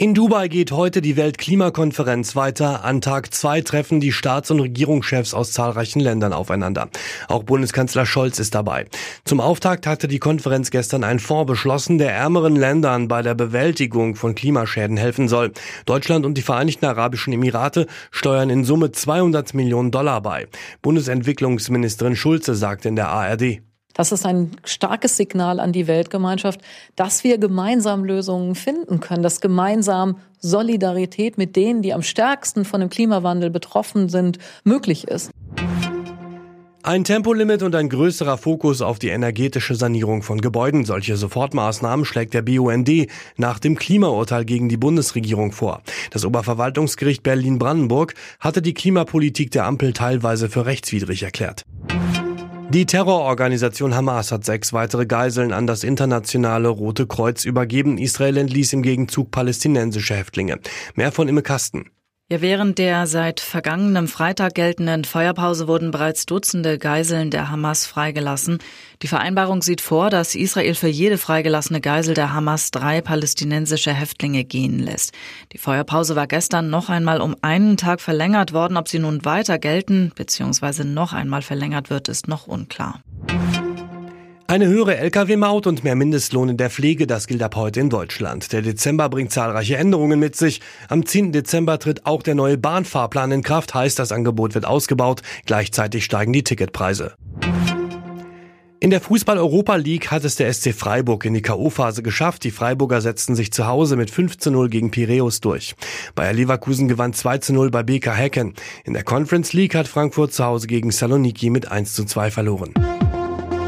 In Dubai geht heute die Weltklimakonferenz weiter. An Tag zwei treffen die Staats- und Regierungschefs aus zahlreichen Ländern aufeinander. Auch Bundeskanzler Scholz ist dabei. Zum Auftakt hatte die Konferenz gestern einen Fonds beschlossen, der ärmeren Ländern bei der Bewältigung von Klimaschäden helfen soll. Deutschland und die Vereinigten Arabischen Emirate steuern in Summe 200 Millionen Dollar bei. Bundesentwicklungsministerin Schulze sagte in der ARD. Das ist ein starkes Signal an die Weltgemeinschaft, dass wir gemeinsam Lösungen finden können, dass gemeinsam Solidarität mit denen, die am stärksten von dem Klimawandel betroffen sind, möglich ist. Ein Tempolimit und ein größerer Fokus auf die energetische Sanierung von Gebäuden. Solche Sofortmaßnahmen schlägt der BUND nach dem Klimaurteil gegen die Bundesregierung vor. Das Oberverwaltungsgericht Berlin-Brandenburg hatte die Klimapolitik der Ampel teilweise für rechtswidrig erklärt. Die Terrororganisation Hamas hat sechs weitere Geiseln an das internationale Rote Kreuz übergeben. Israel entließ im Gegenzug palästinensische Häftlinge. Mehr von Imme Kasten. Ja, während der seit vergangenem Freitag geltenden Feuerpause wurden bereits Dutzende Geiseln der Hamas freigelassen. Die Vereinbarung sieht vor, dass Israel für jede freigelassene Geisel der Hamas drei palästinensische Häftlinge gehen lässt. Die Feuerpause war gestern noch einmal um einen Tag verlängert worden. Ob sie nun weiter gelten bzw. noch einmal verlängert wird, ist noch unklar. Eine höhere Lkw-Maut und mehr Mindestlohn in der Pflege, das gilt ab heute in Deutschland. Der Dezember bringt zahlreiche Änderungen mit sich. Am 10. Dezember tritt auch der neue Bahnfahrplan in Kraft, heißt das Angebot wird ausgebaut. Gleichzeitig steigen die Ticketpreise. In der Fußball-Europa League hat es der SC Freiburg in die K.O.-Phase geschafft. Die Freiburger setzten sich zu Hause mit 5 zu 0 gegen Piräus durch. Bayer Leverkusen gewann 2 zu 0 bei BK Hecken. In der Conference League hat Frankfurt zu Hause gegen Saloniki mit 1 zu 2 verloren.